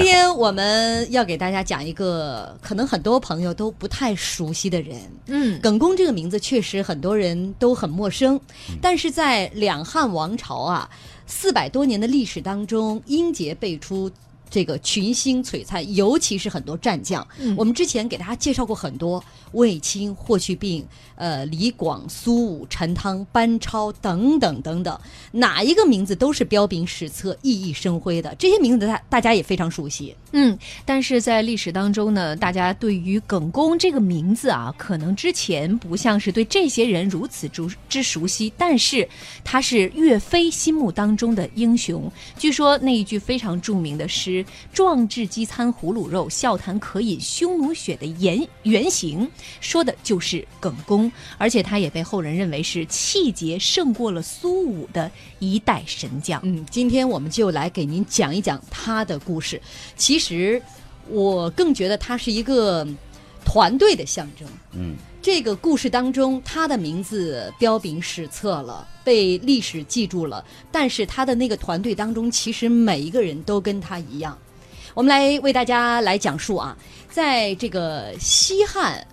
今天我们要给大家讲一个可能很多朋友都不太熟悉的人。嗯，耿恭这个名字确实很多人都很陌生，但是在两汉王朝啊四百多年的历史当中，英杰辈出。这个群星璀璨，尤其是很多战将。我们之前给大家介绍过很多卫青、霍去病、呃李广、苏武、陈汤、班超等等等等，哪一个名字都是彪炳史册、熠熠生辉的。这些名字大大家也非常熟悉。嗯，但是在历史当中呢，大家对于耿恭这个名字啊，可能之前不像是对这些人如此之之熟悉，但是他是岳飞心目当中的英雄。据说那一句非常著名的诗。壮志饥餐胡虏肉，笑谈渴饮匈奴血的原原型，说的就是耿恭，而且他也被后人认为是气节胜过了苏武的一代神将。嗯，今天我们就来给您讲一讲他的故事。其实，我更觉得他是一个团队的象征。嗯。这个故事当中，他的名字彪炳史册了，被历史记住了。但是他的那个团队当中，其实每一个人都跟他一样。我们来为大家来讲述啊，在这个西汉。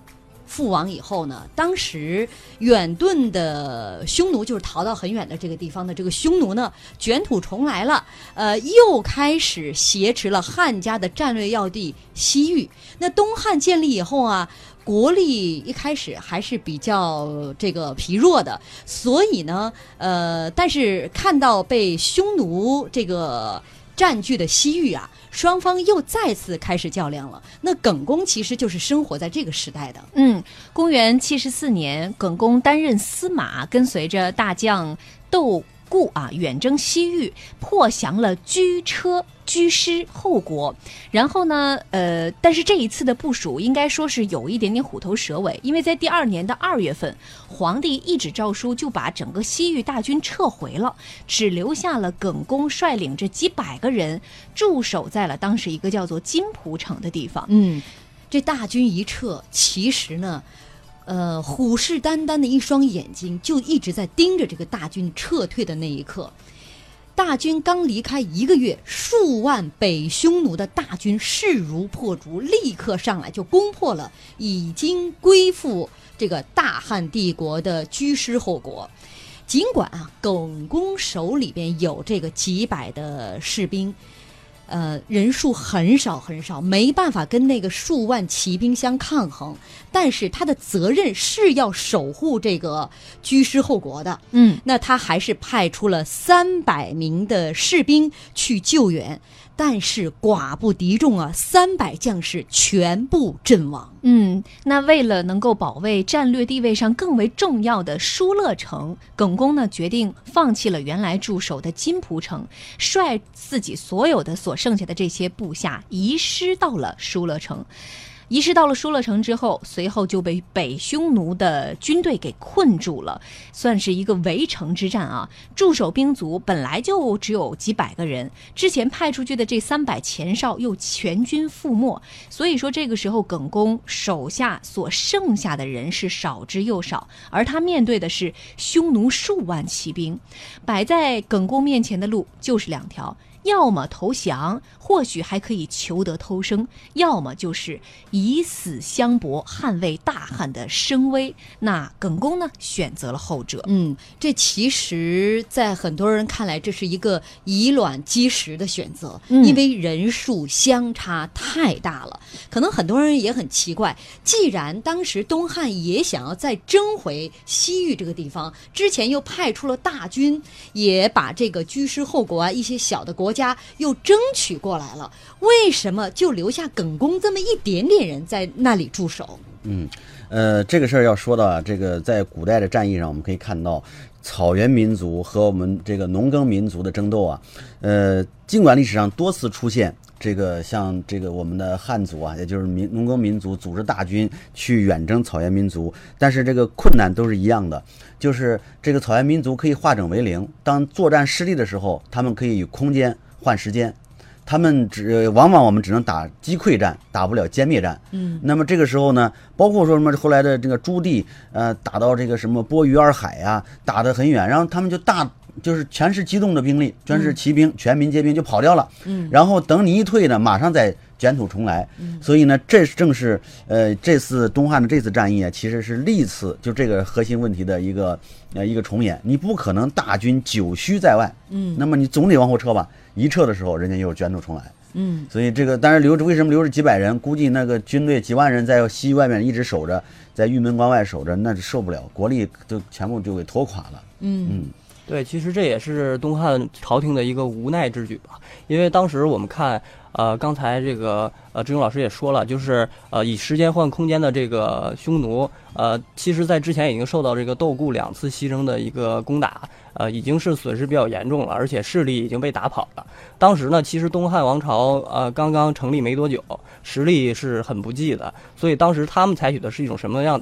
覆亡以后呢，当时远遁的匈奴，就是逃到很远的这个地方的这个匈奴呢，卷土重来了，呃，又开始挟持了汉家的战略要地西域。那东汉建立以后啊，国力一开始还是比较这个疲弱的，所以呢，呃，但是看到被匈奴这个。占据的西域啊，双方又再次开始较量了。那耿恭其实就是生活在这个时代的。嗯，公元七十四年，耿恭担任司马，跟随着大将窦。故啊，远征西域，破降了居车、居师后国。然后呢，呃，但是这一次的部署应该说是有一点点虎头蛇尾，因为在第二年的二月份，皇帝一纸诏书就把整个西域大军撤回了，只留下了耿恭率领着几百个人驻守在了当时一个叫做金浦城的地方。嗯，这大军一撤，其实呢。呃，虎视眈眈的一双眼睛就一直在盯着这个大军撤退的那一刻。大军刚离开一个月，数万北匈奴的大军势如破竹，立刻上来就攻破了已经归附这个大汉帝国的居师后国。尽管啊，耿恭手里边有这个几百的士兵。呃，人数很少很少，没办法跟那个数万骑兵相抗衡。但是他的责任是要守护这个居师后国的。嗯，那他还是派出了三百名的士兵去救援。但是寡不敌众啊，三百将士全部阵亡。嗯，那为了能够保卫战略地位上更为重要的疏勒城，耿恭呢决定放弃了原来驻守的金蒲城，率自己所有的所剩下的这些部下移师到了疏勒城。移师到了疏勒城之后，随后就被北匈奴的军队给困住了，算是一个围城之战啊。驻守兵卒本来就只有几百个人，之前派出去的这三百前哨又全军覆没，所以说这个时候耿恭手下所剩下的人是少之又少，而他面对的是匈奴数万骑兵，摆在耿恭面前的路就是两条。要么投降，或许还可以求得偷生；要么就是以死相搏，捍卫大汉的声威。那耿恭呢，选择了后者。嗯，这其实，在很多人看来，这是一个以卵击石的选择，嗯因为人数相差太大了。可能很多人也很奇怪，既然当时东汉也想要再争回西域这个地方，之前又派出了大军，也把这个居师后国啊一些小的国。家又争取过来了，为什么就留下耿恭这么一点点人在那里驻守？嗯，呃，这个事儿要说到啊，这个在古代的战役上，我们可以看到草原民族和我们这个农耕民族的争斗啊，呃，尽管历史上多次出现这个像这个我们的汉族啊，也就是民农耕民族组织大军去远征草原民族，但是这个困难都是一样的，就是这个草原民族可以化整为零，当作战失利的时候，他们可以以空间。换时间，他们只往往我们只能打击溃战，打不了歼灭战。嗯，那么这个时候呢，包括说什么后来的这个朱棣，呃，打到这个什么波鱼洱海呀，打得很远，然后他们就大就是全是机动的兵力，全是骑兵，全民皆兵就跑掉了。嗯，然后等你一退呢，马上再卷土重来。所以呢，这正是呃这次东汉的这次战役啊，其实是历次就这个核心问题的一个呃一个重演。你不可能大军久虚在外，嗯，那么你总得往后撤吧。一撤的时候，人家又卷土重来。嗯，所以这个当然留着，为什么留着几百人？估计那个军队几万人在西域外面一直守着，在玉门关外守着，那就受不了，国力都全部就给拖垮了。嗯嗯对，其实这也是东汉朝廷的一个无奈之举吧，因为当时我们看，呃，刚才这个呃志勇老师也说了，就是呃以时间换空间的这个匈奴，呃，其实在之前已经受到这个窦固两次西征的一个攻打，呃，已经是损失比较严重了，而且势力已经被打跑了。当时呢，其实东汉王朝呃刚刚成立没多久，实力是很不济的，所以当时他们采取的是一种什么样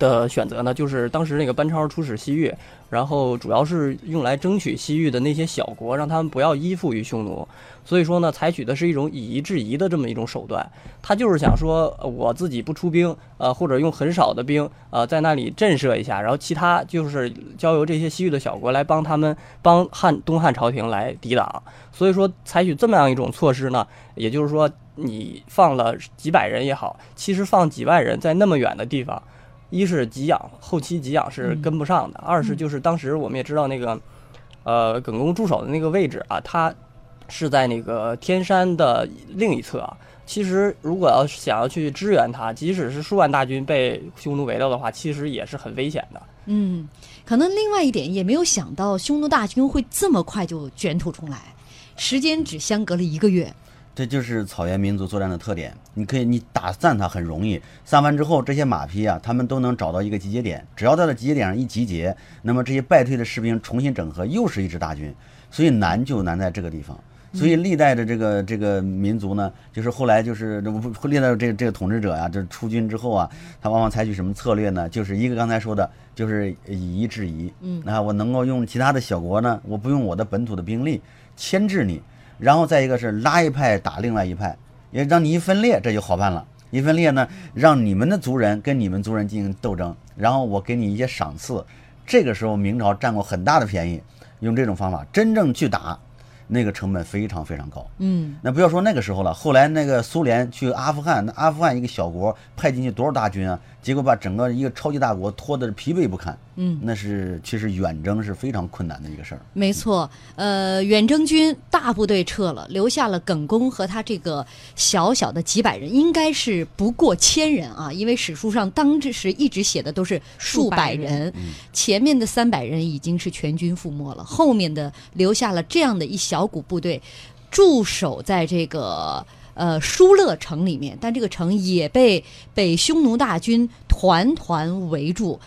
的选择呢？就是当时那个班超出使西域，然后主要是用来争取西域的那些小国，让他们不要依附于匈奴。所以说呢，采取的是一种以夷制夷的这么一种手段。他就是想说，我自己不出兵，呃，或者用很少的兵，呃，在那里震慑一下，然后其他就是交由这些西域的小国来帮他们帮汉东汉朝廷来抵挡。所以说，采取这么样一种措施呢，也就是说，你放了几百人也好，其实放几万人在那么远的地方。一是给养，后期给养是跟不上的；二是就是当时我们也知道那个，呃，耿恭驻守的那个位置啊，它是在那个天山的另一侧啊。其实如果要是想要去支援他，即使是数万大军被匈奴围到的话，其实也是很危险的。嗯，可能另外一点也没有想到匈奴大军会这么快就卷土重来，时间只相隔了一个月。这就是草原民族作战的特点。你可以，你打散它很容易，散完之后，这些马匹啊，他们都能找到一个集结点。只要在这集结点上一集结，那么这些败退的士兵重新整合，又是一支大军。所以难就难在这个地方。所以历代的这个这个民族呢，就是后来就是不历代的这个这个统治者呀、就是出军之后啊，他往往采取什么策略呢？就是一个刚才说的，就是以夷制夷。嗯那我能够用其他的小国呢，我不用我的本土的兵力牵制你，然后再一个是拉一派打另外一派，也让你一分裂，这就好办了。一分裂呢，让你们的族人跟你们族人进行斗争，然后我给你一些赏赐。这个时候明朝占过很大的便宜，用这种方法真正去打，那个成本非常非常高。嗯那不要说那个时候了，后来那个苏联去阿富汗，那阿富汗一个小国派进去多少大军啊？结果把整个一个超级大国拖得疲惫不堪。嗯，那是其实远征是非常困难的一个事儿。没错，呃，远征军大部队撤了，留下了耿恭和他这个小小的几百人，应该是不过千人啊，因为史书上当时一直写的都是数百人，前面的三百人已经是全军覆没了，后面的留下了这样的一小股部队，驻守在这个。呃，疏勒城里面，但这个城也被被匈奴大军团团围住。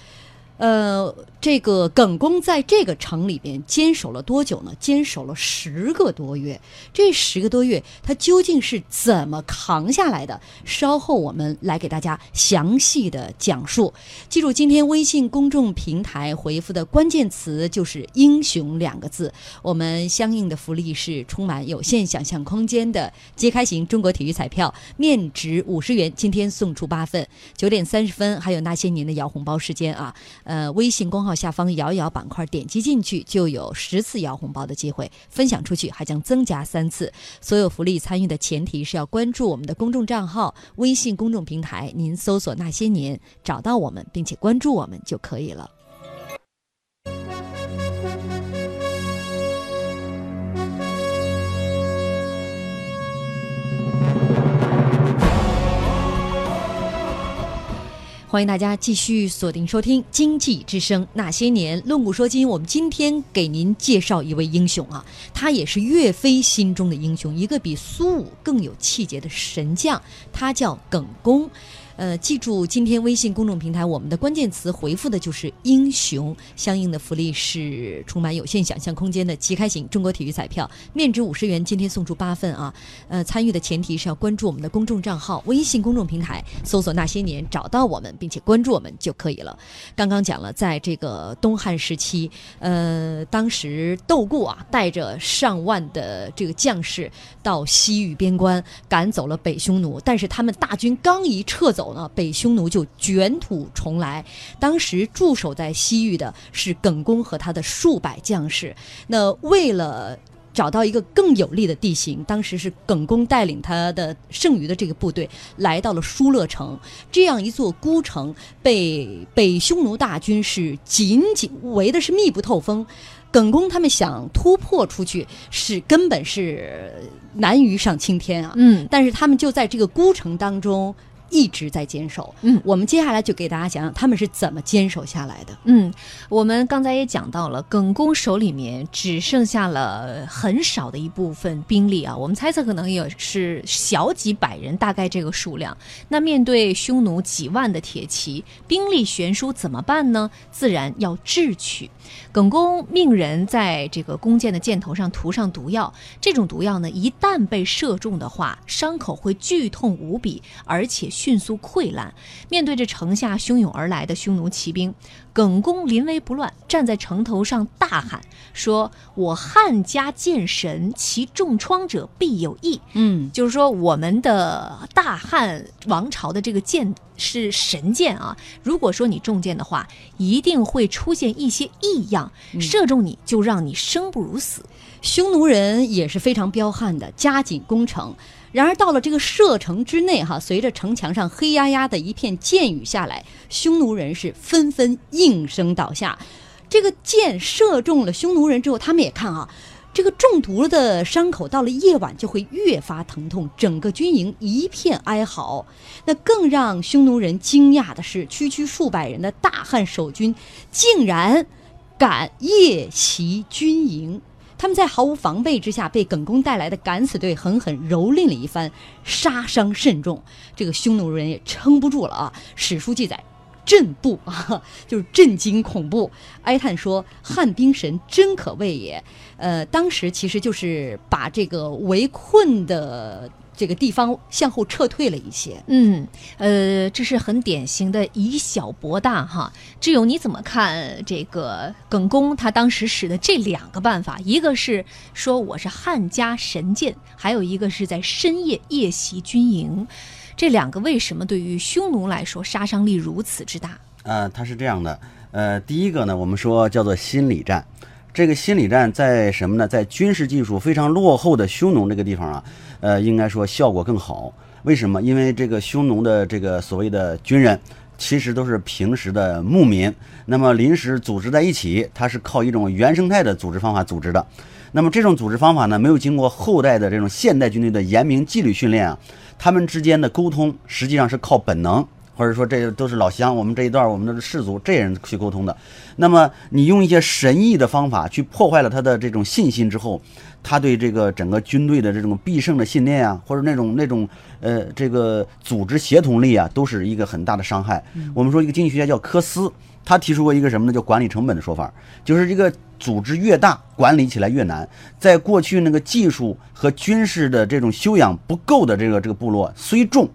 呃，这个耿恭在这个城里边坚守了多久呢？坚守了十个多月。这十个多月，他究竟是怎么扛下来的？稍后我们来给大家详细的讲述。记住，今天微信公众平台回复的关键词就是“英雄”两个字。我们相应的福利是充满有限想象空间的揭开型中国体育彩票，面值五十元，今天送出八份。九点三十分还有那些年的摇红包时间啊！呃，微信公号下方摇一摇板块点击进去就有十次摇红包的机会，分享出去还将增加三次。所有福利参与的前提是要关注我们的公众账号，微信公众平台，您搜索“那些年”找到我们，并且关注我们就可以了。欢迎大家继续锁定收听《经济之声那些年》，论古说今。我们今天给您介绍一位英雄啊，他也是岳飞心中的英雄，一个比苏武更有气节的神将，他叫耿恭。呃，记住今天微信公众平台我们的关键词回复的就是“英雄”，相应的福利是充满有限想象空间的即开型中国体育彩票，面值五十元，今天送出八份啊。呃，参与的前提是要关注我们的公众账号，微信公众平台搜索“那些年”找到我们，并且关注我们就可以了。刚刚讲了，在这个东汉时期，呃，当时窦固啊带着上万的这个将士到西域边关赶走了北匈奴，但是他们大军刚一撤走。走呢，北匈奴就卷土重来。当时驻守在西域的是耿恭和他的数百将士。那为了找到一个更有利的地形，当时是耿恭带领他的剩余的这个部队来到了疏勒城，这样一座孤城被北匈奴大军是紧紧围的是密不透风。耿恭他们想突破出去，是根本是难于上青天啊！嗯但是他们就在这个孤城当中一直在坚守。嗯我们接下来就给大家讲讲他们是怎么坚守下来的。嗯，我们刚才也讲到了，耿恭手里面只剩下了很少的一部分兵力啊，我们猜测可能也是小几百人，大概这个数量。那面对匈奴几万的铁骑，兵力悬殊怎么办呢？自然要智取。耿恭命人在这个弓箭的箭头上涂上毒药，这种毒药呢，一旦被射中的话，伤口会剧痛无比，而且迅速溃烂。面对着城下汹涌而来的匈奴骑兵，耿恭临危不乱，站在城头上大喊说：“我汉家剑神，其重创者必有益。”嗯，就是说，我们的大汉王朝的这个剑是神剑啊。如果说你中箭的话，一定会出现一些异样，射中你就让你生不如死。匈奴人也是非常彪悍的，加紧攻城。然而到了这个射程之内，哈，随着城墙上黑压压的一片箭雨下来，匈奴人是纷纷应声倒下。这个箭射中了匈奴人之后，他们也看啊，这个中毒的伤口到了夜晚就会越发疼痛，整个军营一片哀嚎。那更让匈奴人惊讶的是，区区数百人的大汉守军竟然敢夜袭军营。他们在毫无防备之下，被耿恭带来的敢死队狠狠蹂躏了一番，杀伤甚重。这个匈奴人也撑不住了啊！史书记载。震怖啊，就是震惊恐怖，哀叹说：“汉兵神真可畏也。”呃，当时其实就是把这个围困的这个地方向后撤退了一些。嗯，呃，这是很典型的以小博大哈。志勇，你怎么看这个耿恭他当时使的这两个办法？一个是说我是汉家神剑，还有一个是在深夜夜袭军营。这两个为什么对于匈奴来说杀伤力如此之大？呃，它是这样的，呃，第一个呢，我们说叫做心理战。这个心理战在什么呢？在军事技术非常落后的匈奴这个地方啊，呃，应该说效果更好。为什么？因为这个匈奴的这个所谓的军人，其实都是平时的牧民，那么临时组织在一起，它是靠一种原生态的组织方法组织的。那么这种组织方法呢，没有经过后代的这种现代军队的严明纪律训练啊，他们之间的沟通实际上是靠本能。或者说这都是老乡，我们这一段我们的氏族这人去沟通的。那么你用一些神异的方法去破坏了他的这种信心之后，他对这个整个军队的这种必胜的信念啊，或者那种那种呃这个组织协同力啊，都是一个很大的伤害。我们说一个经济学家叫科斯，他提出过一个什么呢？叫管理成本的说法，就是这个组织越大，管理起来越难。在过去那个技术和军事的这种修养不够的这个这个部落，虽众。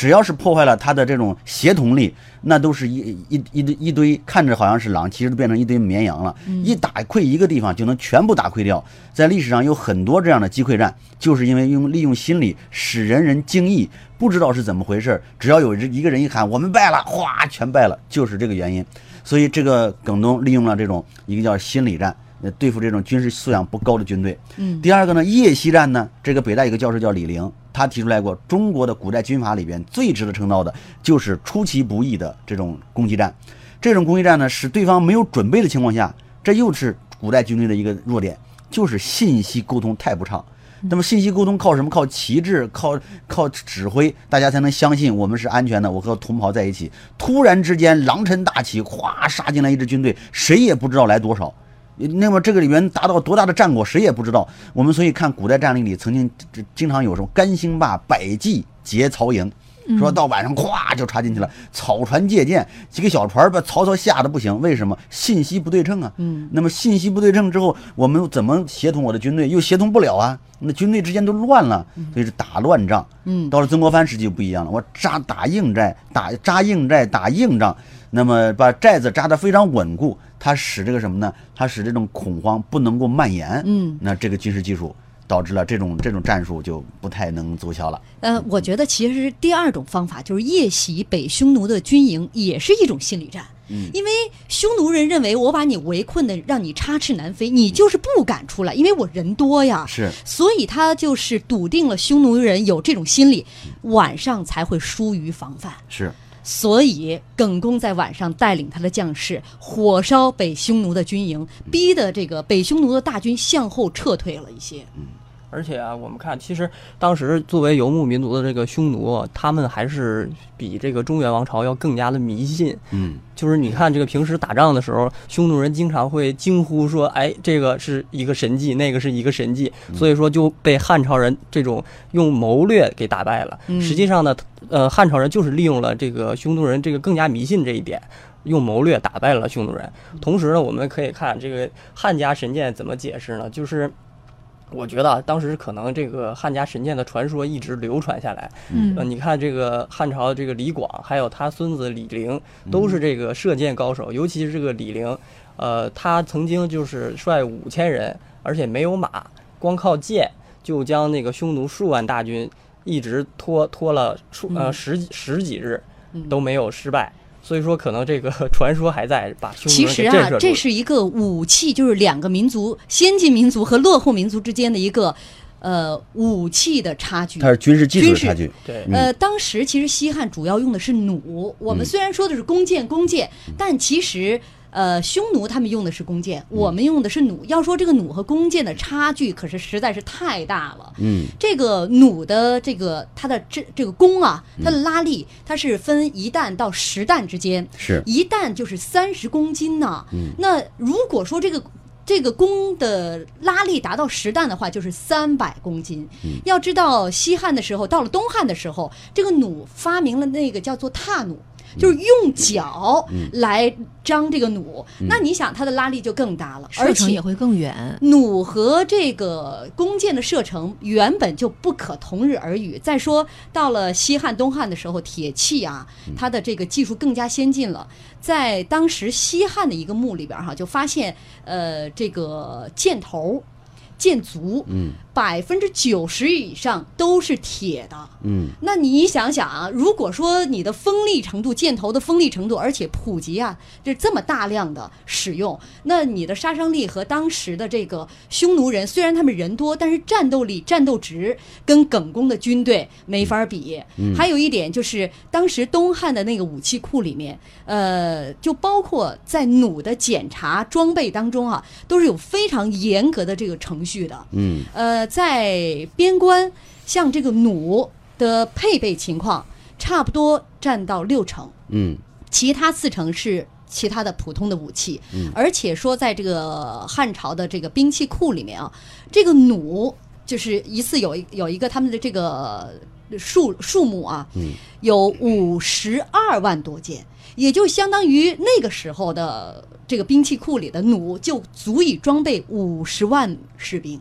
只要是破坏了他的这种协同力，那都是一一一堆一堆看着好像是狼，其实都变成一堆绵羊了。一打溃一个地方，就能全部打溃掉。在历史上有很多这样的击溃战，就是因为用利用心理使人人惊异，不知道是怎么回事。只要有一个人一喊我们败了，哗，全败了，就是这个原因。所以这个耿东利用了这种一个叫心理战，呃，对付这种军事素养不高的军队。嗯，第二个呢，夜袭战呢，这个北大一个教授叫李陵，他提出来过，中国的古代军阀里边最值得称道的就是出其不意的这种攻击战。这种攻击战呢，使对方没有准备的情况下，这又是古代军队的一个弱点，就是信息沟通太不畅。那么信息沟通靠什么？靠旗帜，靠靠指挥，大家才能相信我们是安全的。我和同袍在一起，突然之间狼尘大起，哗杀进来一支军队，谁也不知道来多少。那么这个里面达到多大的战果，谁也不知道。我们所以看古代战例里，曾经经常有什么甘兴霸百骑劫曹营，说到晚上咵就插进去了，草船借箭，几个小船把曹操吓得不行。为什么？信息不对称啊。嗯。那么信息不对称之后，我们怎么协同我的军队？又协同不了啊。那军队之间都乱了，所以是打乱仗。嗯。到了曾国藩时期就不一样了，我扎打硬寨，打扎硬寨，打硬仗。那么把寨子扎得非常稳固，它使这个什么呢？它使这种恐慌不能够蔓延。嗯，那这个军事技术导致了这种这种战术就不太能奏效了。呃，我觉得其实第二种方法就是夜袭北匈奴的军营，也是一种心理战。嗯因为匈奴人认为我把你围困的，让你插翅难飞，你就是不敢出来，因为我人多呀。是，所以他就是笃定了匈奴人有这种心理，晚上才会疏于防范。是，所以耿恭在晚上带领他的将士火烧北匈奴的军营，逼得这个北匈奴的大军向后撤退了一些。而且啊，我们看，其实当时作为游牧民族的这个匈奴，他们还是比这个中原王朝要更加的迷信。嗯，就是你看这个平时打仗的时候，匈奴人经常会惊呼说：“哎，这个是一个神迹，那个是一个神迹。”所以说就被汉朝人这种用谋略给打败了。嗯实际上呢，呃，汉朝人就是利用了这个匈奴人这个更加迷信这一点。用谋略打败了匈奴人，同时呢，我们可以看这个汉家神剑怎么解释呢？就是我觉得啊，当时可能这个汉家神剑的传说一直流传下来，嗯呃，你看这个汉朝这个李广，还有他孙子李陵，都是这个射箭高手。尤其是这个李陵，呃，他曾经就是率五千人，而且没有马，光靠箭就将那个匈奴数万大军一直拖拖了数呃嗯十几十几日嗯都没有失败。所以说，可能这个 传说还在，把匈奴其实啊。这是一个武器，就是两个民族先进民族和落后民族之间的一个呃武器的差距它。是军事技术军事的差距。对嗯呃，当时其实西汉主要用的是弩，我们嗯虽然说的是弓箭，弓箭，但其实。呃，匈奴他们用的是弓箭，嗯我们用的是弩。要说这个弩和弓箭的差距，可是实在是太大了。嗯这个弩的这个它的这这个弓啊，它的拉力，它是分一弹到十弹之间，是一弹就是三十公斤呢。嗯那如果说这个这个弓的拉力达到十弹的话，就是三百公斤。嗯要知道西汉的时候，到了东汉的时候，这个弩发明了那个叫做踏弩。就是用脚来张这个弩，那你想它的拉力就更大了，而且射程也会更远。弩和这个弓箭的射程原本就不可同日而语。再说到了西汉、东汉的时候，铁器啊，它的这个技术更加先进了。在当时西汉的一个墓里边儿哈，就发现呃这个箭头、箭足，嗯百分之九十以上都是铁的。嗯那你想想啊，如果说你的锋利程度、箭头的锋利程度，而且普及啊，这这么大量的使用，那你的杀伤力和当时的这个匈奴人，虽然他们人多，但是战斗力、战斗值跟耿恭的军队没法比。还有一点就是，当时东汉的那个武器库里面，呃，就包括在弩的检查装备当中啊，都是有非常严格的这个程序的。嗯呃，在边关，像这个弩的配备情况，差不多占到六成，嗯。其他四成是其他的普通的武器。嗯。而且说，在这个汉朝的这个兵器库里面啊，这个弩就是一次有一有一个他们的这个数数目啊，嗯。有五十二万多件，也就相当于那个时候的这个兵器库里的弩就足以装备五十万士兵。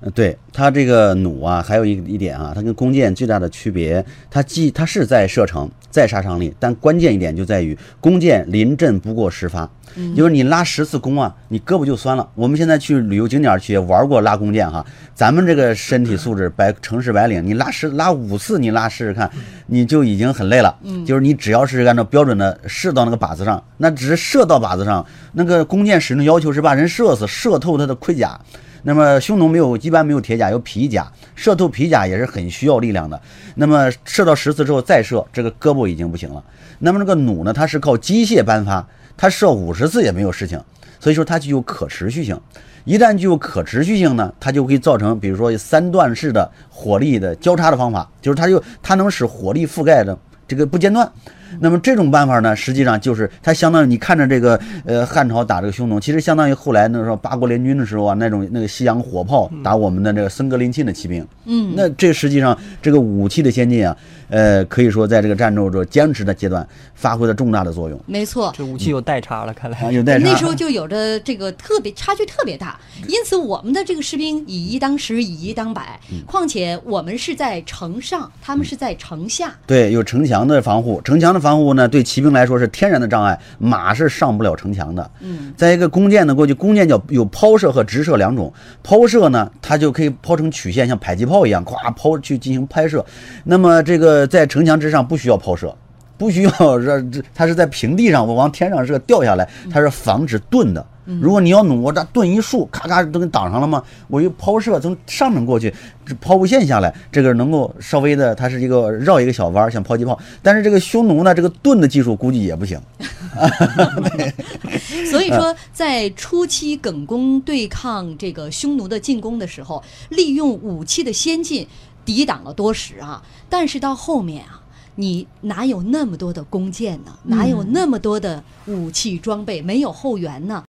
呃，对它这个弩啊，还有一一点啊，它跟弓箭最大的区别，它既它是在射程、在杀伤力，但关键一点就在于弓箭临阵不过十发，就是你拉十次弓啊，你胳膊就酸了。我们现在去旅游景点去玩过拉弓箭哈，咱们这个身体素质白城市白领，你拉十拉五次，你拉试试看，你就已经很累了。就是你只要是按照标准的射到那个靶子上，那只是射到靶子上，那个弓箭使用要求是把人射死，射透他的盔甲。那么匈奴没有，一般没有铁甲，有皮甲，射透皮甲也是很需要力量的。那么射到十次之后再射，这个胳膊已经不行了。那么这个弩呢，它是靠机械颁发，它射五十次也没有事情，所以说它具有可持续性。一旦具有可持续性呢，它就会造成，比如说三段式的火力的交叉的方法，就是它就它能使火力覆盖的这个不间断。那么这种办法呢，实际上就是它相当于你看着这个呃汉朝打这个匈奴，其实相当于后来那时候八国联军的时候啊，那种那个西洋火炮打我们的这个森格林沁的骑兵。嗯，那这实际上这个武器的先进啊，呃，可以说在这个战斗中坚持的阶段发挥了重大的作用没错。这武器有代差了，看来啊，有代差。那时候就有着这个特别差距特别大，因此我们的这个士兵以一当十，以一当百。况且我们是在城上，他们是在城下。对，有城墙的防护，城墙的的防护呢，对骑兵来说是天然的障碍，马是上不了城墙的。嗯，再一个弓箭呢，过去弓箭叫有抛射和直射两种，抛射呢，它就可以抛成曲线，像迫击炮一样，咵抛去进行拍摄。那么这个在城墙之上不需要抛射，不需要让这，它是在平地上，我往天上这个掉下来，它是防止盾的。如果你要弩，我这盾一竖，咔咔都给挡上了吗？我又抛射从上面过去，这抛物线下来，这个能够稍微的，它是一个绕一个小弯儿，像抛击炮。但是这个匈奴呢，这个盾的技术估计也不行。所以说，在初期耿恭对抗这个匈奴的进攻的时候，利用武器的先进抵挡了多时啊。但是到后面啊，你哪有那么多的弓箭呢？哪有那么多的武器装备？没有后援呢？